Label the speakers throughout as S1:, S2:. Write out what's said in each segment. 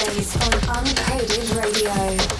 S1: DJs on Uncoded Radio.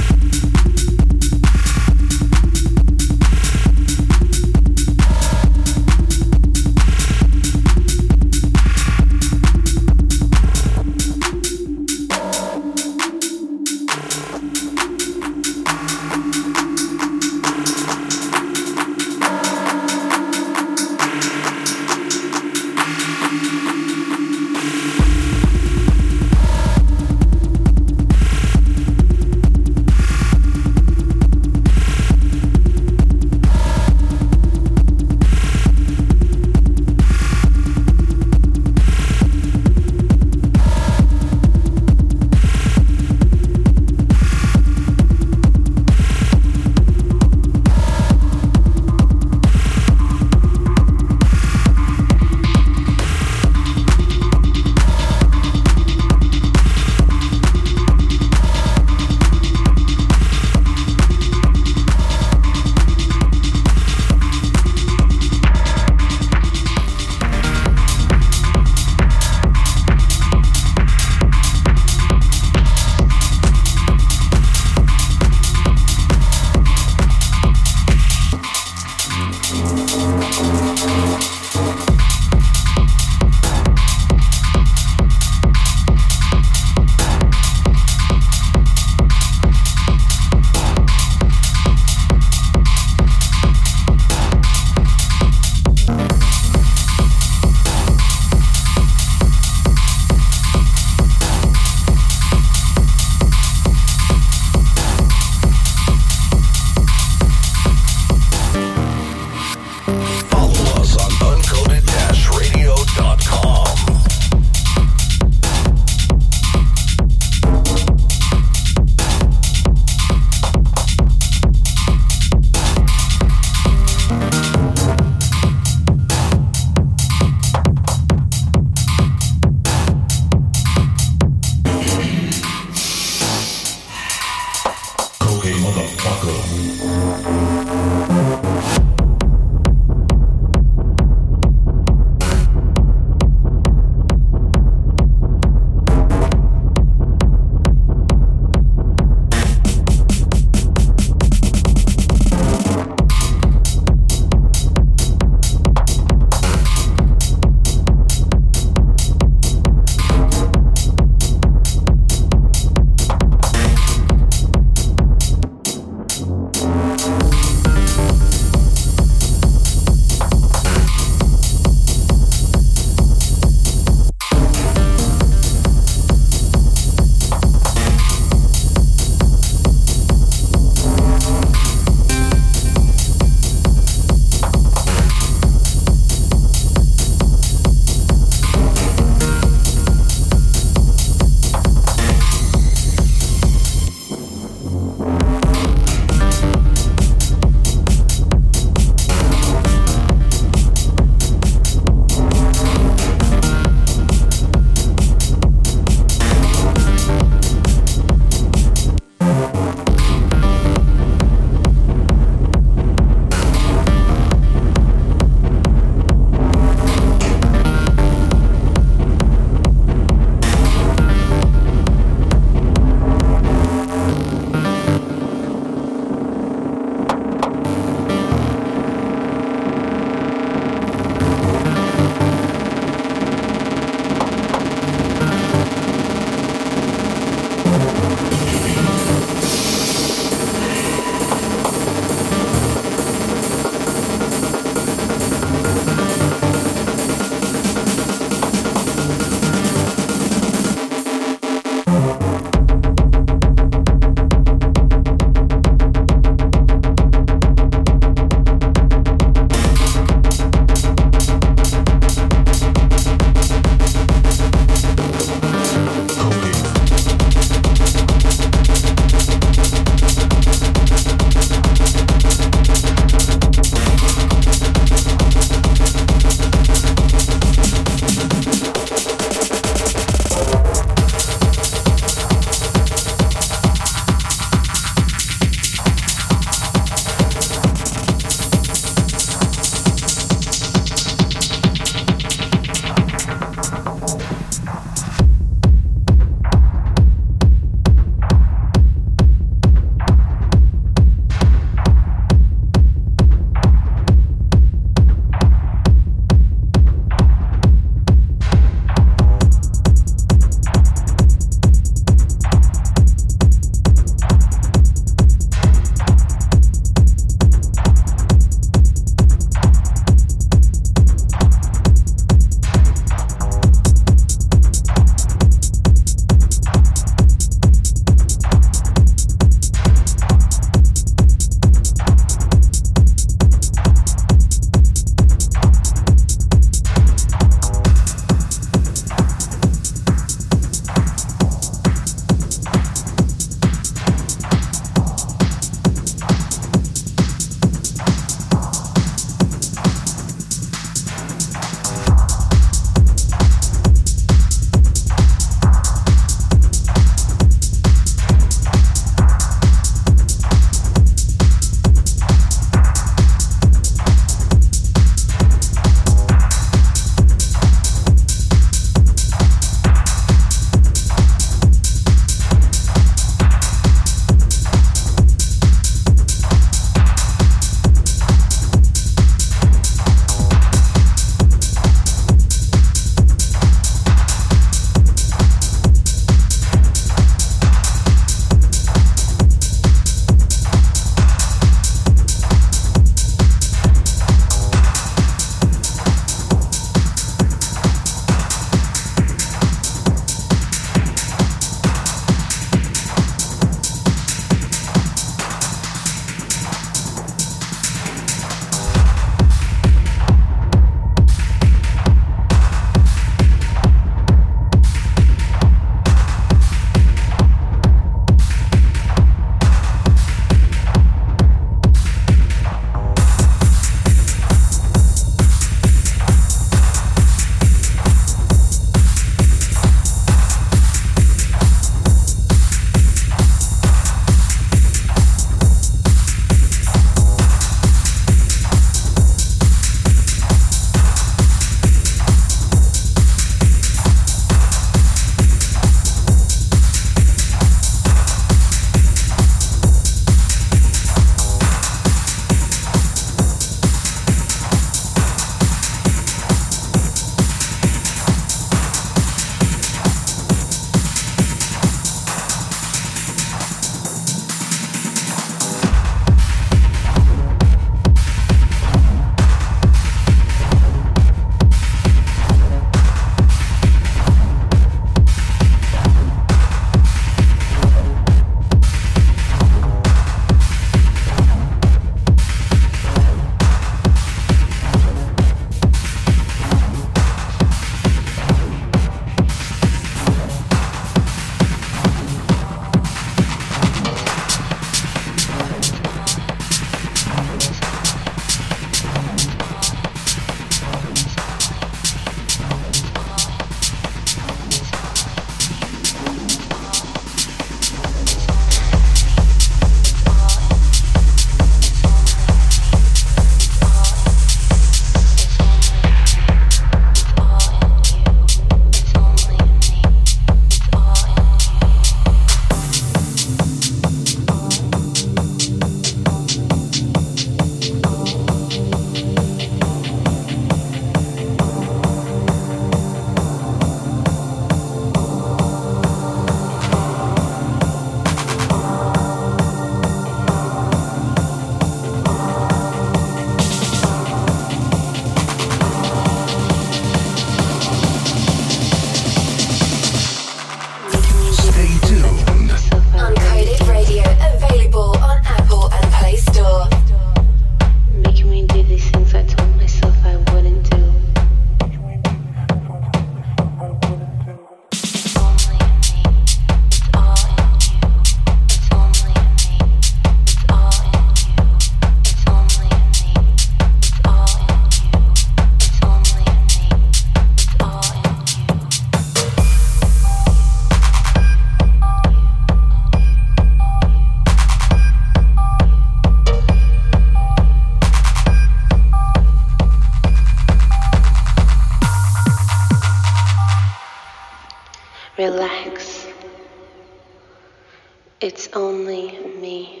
S1: It's
S2: only me.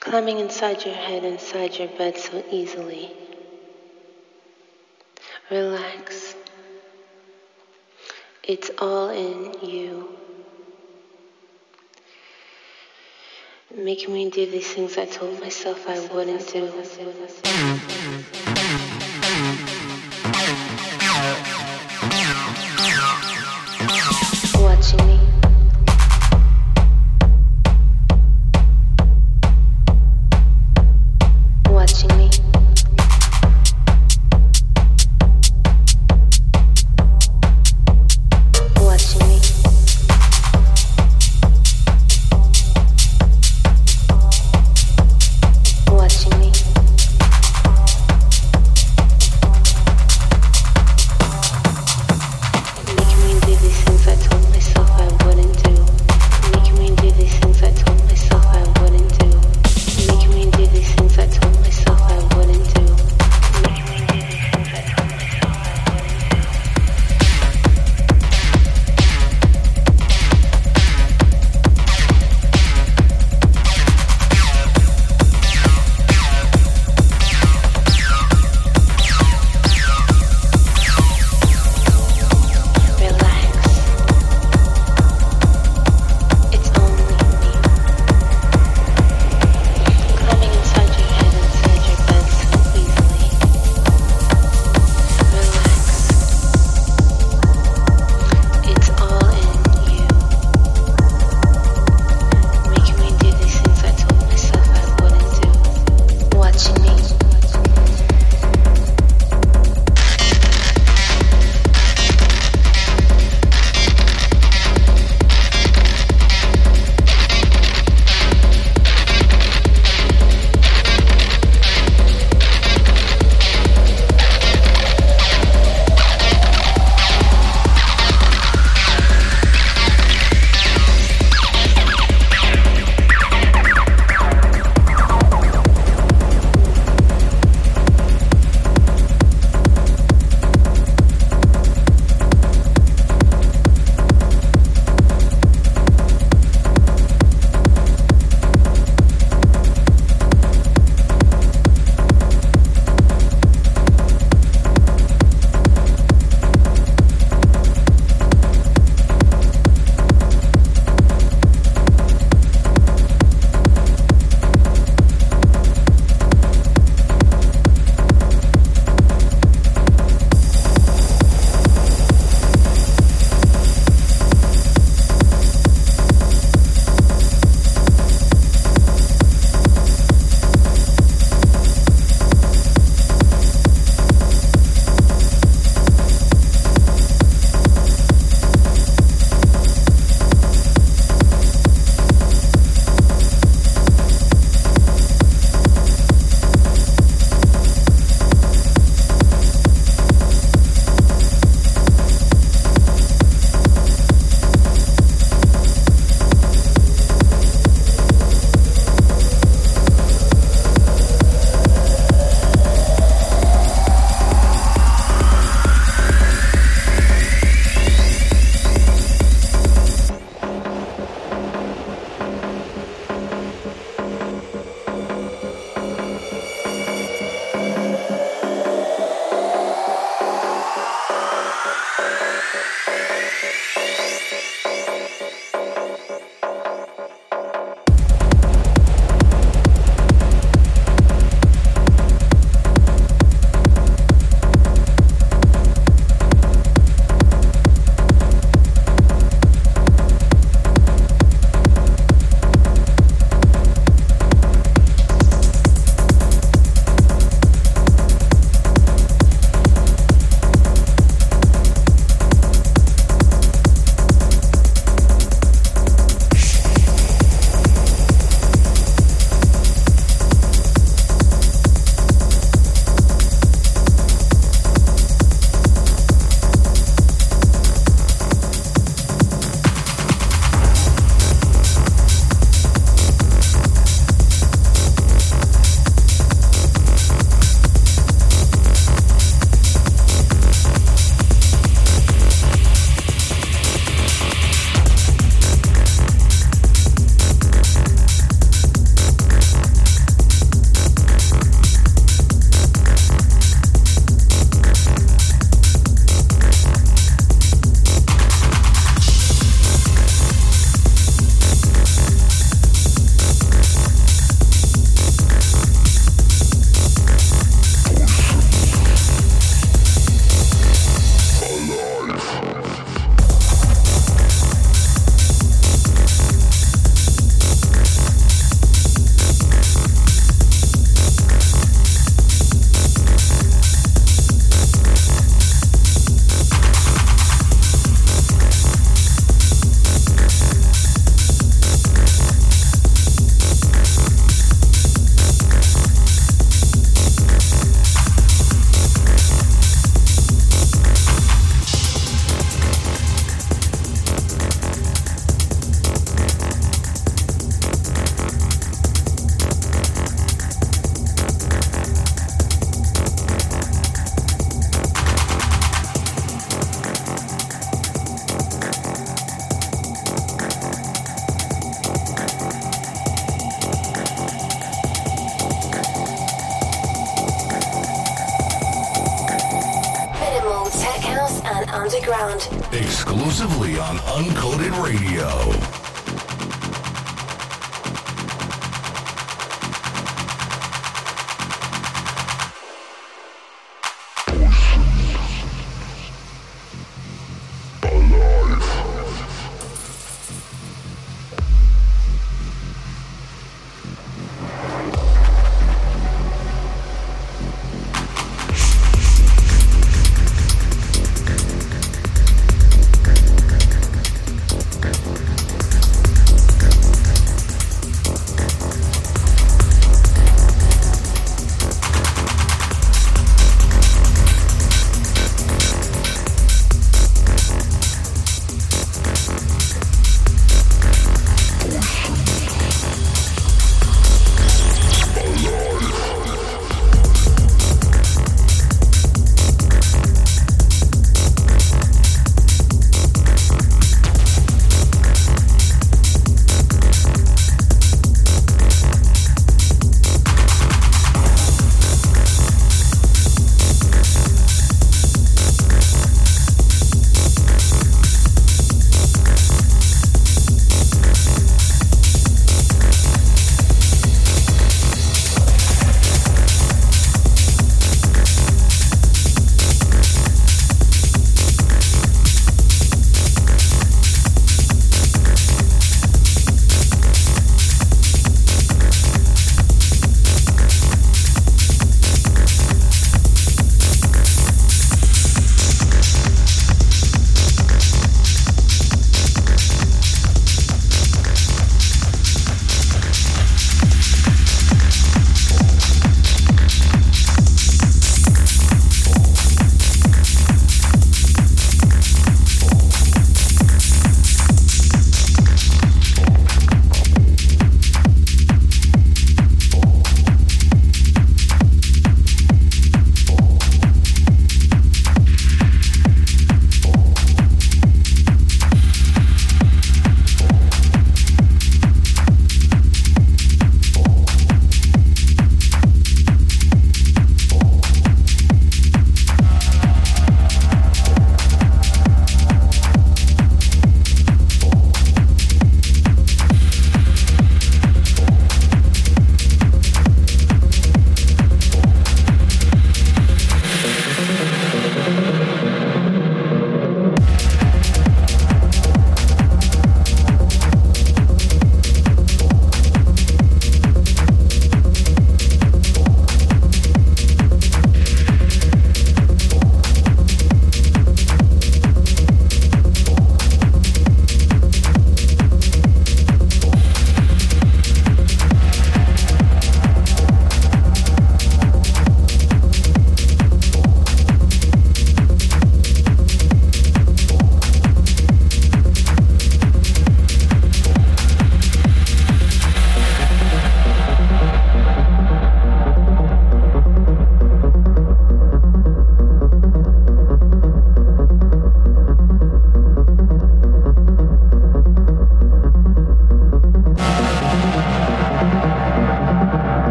S2: Climbing inside your head, inside your bed so easily. Relax. It's all in you. Making me do these things I told myself I wouldn't do.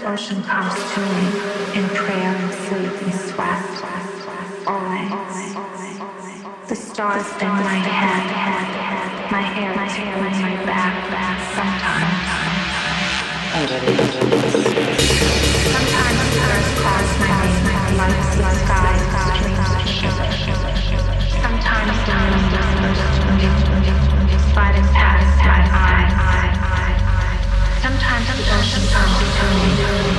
S3: the ocean comes to me in prayer and sleep and sweat. Always. The stars in my head, my hair is on my back, sometimes. Sometimes
S2: the
S3: earth calls my name, my life sees sky.